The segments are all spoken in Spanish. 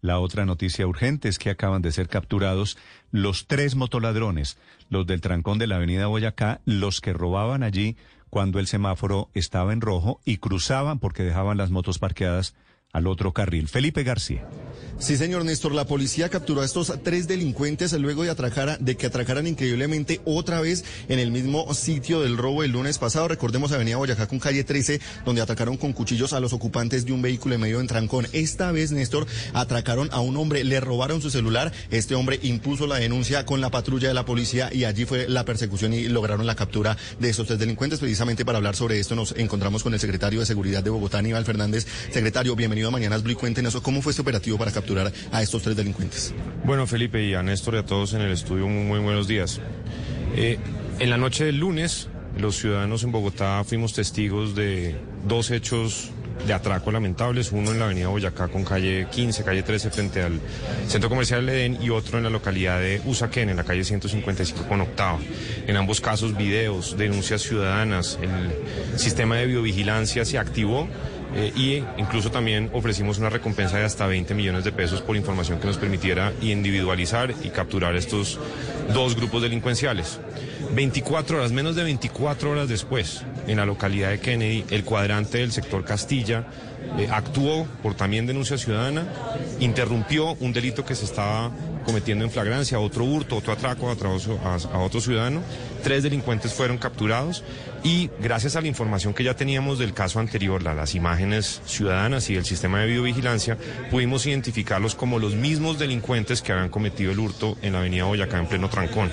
La otra noticia urgente es que acaban de ser capturados los tres motoladrones, los del trancón de la avenida Boyacá, los que robaban allí cuando el semáforo estaba en rojo y cruzaban porque dejaban las motos parqueadas al otro carril. Felipe García. Sí, señor Néstor, la policía capturó a estos tres delincuentes luego de, atracar, de que atracaran increíblemente otra vez en el mismo sitio del robo el lunes pasado. Recordemos Avenida Boyacá con calle 13, donde atacaron con cuchillos a los ocupantes de un vehículo en medio en trancón. Esta vez, Néstor, atracaron a un hombre, le robaron su celular. Este hombre impuso la denuncia con la patrulla de la policía y allí fue la persecución y lograron la captura de estos tres delincuentes. Precisamente para hablar sobre esto nos encontramos con el secretario de Seguridad de Bogotá, Aníbal Fernández. Secretario, bienvenido a Mañanas. Cuéntenos cómo fue este operativo para capturar a estos tres delincuentes. Bueno, Felipe y a Néstor y a todos en el estudio, muy, muy buenos días. Eh, en la noche del lunes, los ciudadanos en Bogotá fuimos testigos de dos hechos de atraco lamentables, uno en la avenida Boyacá con calle 15, calle 13 frente al centro comercial Edén y otro en la localidad de Usaquén, en la calle 155 con octava. En ambos casos videos, denuncias ciudadanas, el sistema de biovigilancia se activó eh, y incluso también ofrecimos una recompensa de hasta 20 millones de pesos por información que nos permitiera individualizar y capturar estos dos grupos delincuenciales. 24 horas, menos de 24 horas después, en la localidad de Kennedy, el cuadrante del sector Castilla eh, actuó por también denuncia ciudadana, interrumpió un delito que se estaba cometiendo en flagrancia, otro hurto, otro atraco a, otro ciudadano. Tres delincuentes fueron capturados y gracias a la información que ya teníamos del caso anterior, la, las imágenes ciudadanas y el sistema de videovigilancia, pudimos identificarlos como los mismos delincuentes que habían cometido el hurto en la avenida Boyacá en pleno trancón.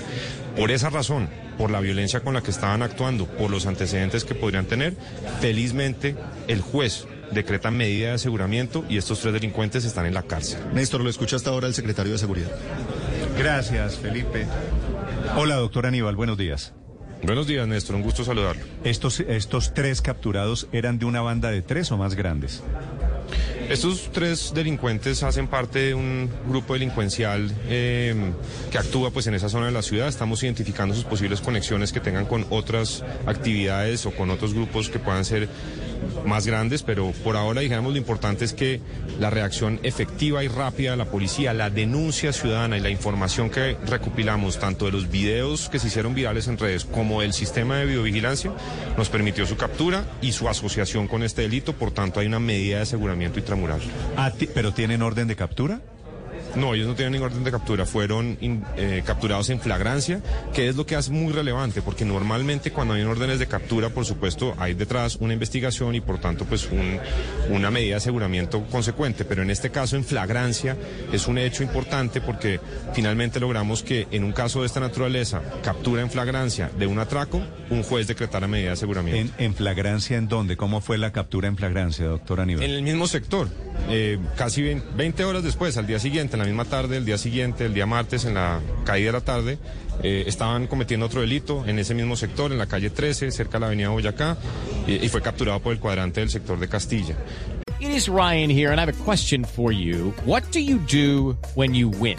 Por esa razón, por la violencia con la que estaban actuando, por los antecedentes que podrían tener, felizmente el juez decreta medida de aseguramiento y estos tres delincuentes están en la cárcel. Néstor, lo escucha hasta ahora el secretario de Seguridad. Gracias, Felipe. Hola, doctor Aníbal, buenos días. Buenos días, Néstor, un gusto saludarlo. Estos, estos tres capturados eran de una banda de tres o más grandes. Estos tres delincuentes hacen parte de un grupo delincuencial eh, que actúa pues en esa zona de la ciudad. Estamos identificando sus posibles conexiones que tengan con otras actividades o con otros grupos que puedan ser más grandes, pero por ahora, digamos, lo importante es que la reacción efectiva y rápida de la policía, la denuncia ciudadana y la información que recopilamos, tanto de los videos que se hicieron virales en redes como del sistema de videovigilancia, nos permitió su captura y su asociación con este delito. Por tanto, hay una medida de aseguramiento intramural. ¿Pero tienen orden de captura? No, ellos no tienen ningún orden de captura, fueron eh, capturados en flagrancia, que es lo que hace muy relevante, porque normalmente cuando hay órdenes de captura, por supuesto, hay detrás una investigación y por tanto pues un, una medida de aseguramiento consecuente, pero en este caso en flagrancia es un hecho importante porque finalmente logramos que en un caso de esta naturaleza, captura en flagrancia de un atraco, un juez decretara medida de aseguramiento. ¿En, en flagrancia en dónde? ¿Cómo fue la captura en flagrancia, doctor Aníbal? En el mismo sector, eh, casi 20 horas después, al día siguiente, en la misma tarde, el día siguiente, el día martes, en la caída de la tarde, eh, estaban cometiendo otro delito en ese mismo sector, en la calle 13, cerca de la avenida Boyacá, y, fue capturado por el cuadrante del sector de Castilla. It is Ryan here, and I have a question for you. What do you do when you win?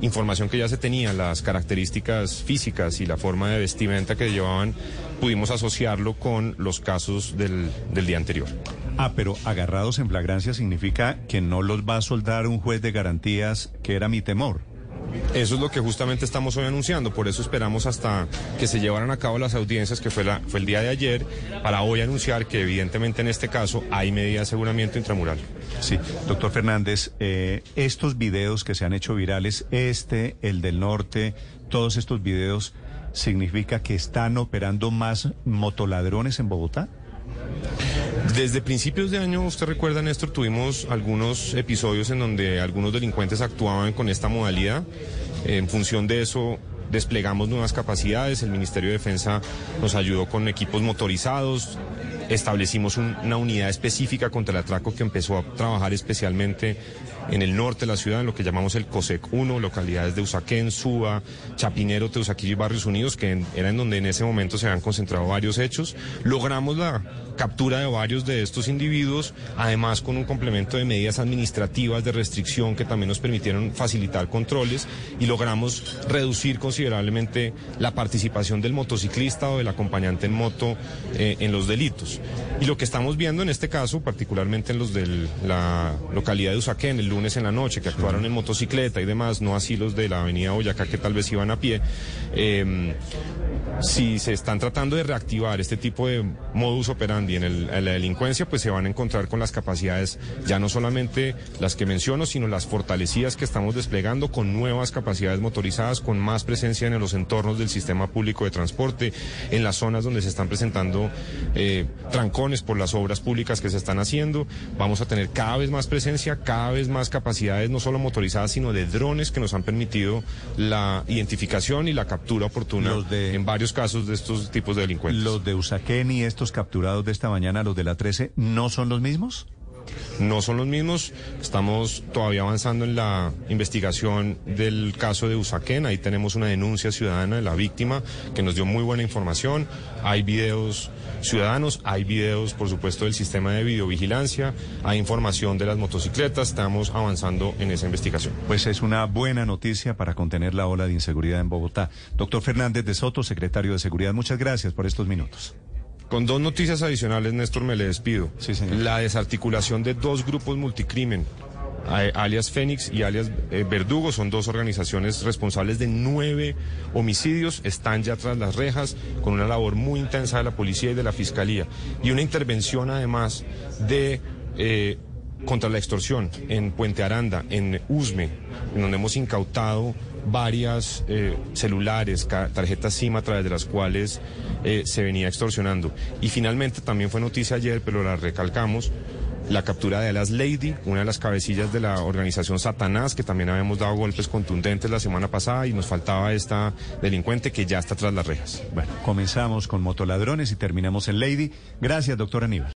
información que ya se tenía, las características físicas y la forma de vestimenta que llevaban, pudimos asociarlo con los casos del, del día anterior. Ah, pero agarrados en flagrancia significa que no los va a soldar un juez de garantías, que era mi temor. Eso es lo que justamente estamos hoy anunciando, por eso esperamos hasta que se llevaran a cabo las audiencias, que fue, la, fue el día de ayer, para hoy anunciar que evidentemente en este caso hay medida de aseguramiento intramural. Sí, doctor Fernández, eh, estos videos que se han hecho virales, este, el del norte, todos estos videos, ¿significa que están operando más motoladrones en Bogotá? Desde principios de año, usted recuerda, Néstor, tuvimos algunos episodios en donde algunos delincuentes actuaban con esta modalidad. En función de eso, desplegamos nuevas capacidades. El Ministerio de Defensa nos ayudó con equipos motorizados. Establecimos un- una unidad específica contra el atraco que empezó a trabajar especialmente en el norte de la ciudad, en lo que llamamos el COSEC 1, localidades de Usaquén, Suba, Chapinero, Teusaquillo y Barrios Unidos, que era en donde en ese momento se habían concentrado varios hechos. Logramos la captura de varios de estos individuos, además con un complemento de medidas administrativas de restricción que también nos permitieron facilitar controles y logramos reducir considerablemente la participación del motociclista o del acompañante en moto eh, en los delitos. Y lo que estamos viendo en este caso, particularmente en los de la localidad de Usaquén, el lunes en la noche, que actuaron en motocicleta y demás, no así los de la avenida Boyacá que tal vez iban a pie, eh, si se están tratando de reactivar este tipo de modus operandi en, el- en la delincuencia, pues se van a encontrar con las capacidades, ya no solamente las que menciono, sino las fortalecidas que estamos desplegando con nuevas capacidades motorizadas, con más presencia en los entornos del sistema público de transporte, en las zonas donde se están presentando eh, trancones por las obras públicas que se están haciendo. Vamos a tener cada vez más presencia, cada vez más capacidades, no solo motorizadas, sino de drones que nos han permitido la identificación y la captura oportuna de- en varios casos de estos tipos de delincuentes. ¿Los de Usaquén y estos capturados de esta mañana, los de la 13, no son los mismos? No son los mismos. Estamos todavía avanzando en la investigación del caso de Usaquén. Ahí tenemos una denuncia ciudadana de la víctima que nos dio muy buena información. Hay videos ciudadanos, hay videos, por supuesto, del sistema de videovigilancia, hay información de las motocicletas. Estamos avanzando en esa investigación. Pues es una buena noticia para contener la ola de inseguridad en Bogotá. Doctor Fernández de Soto, secretario de Seguridad, muchas gracias por estos minutos. Con dos noticias adicionales, Néstor, me le despido. Sí, señor. La desarticulación de dos grupos multicrimen, alias Fénix y alias eh, Verdugo, son dos organizaciones responsables de nueve homicidios, están ya tras las rejas, con una labor muy intensa de la policía y de la fiscalía. Y una intervención además de... eh, contra la extorsión en Puente Aranda, en Usme, en donde hemos incautado varias eh, celulares, tarjetas SIM a través de las cuales eh, se venía extorsionando. Y finalmente también fue noticia ayer, pero la recalcamos, la captura de Alas Lady, una de las cabecillas de la organización Satanás, que también habíamos dado golpes contundentes la semana pasada y nos faltaba esta delincuente que ya está tras las rejas. Bueno, comenzamos con motoladrones y terminamos en Lady. Gracias, doctor Aníbal.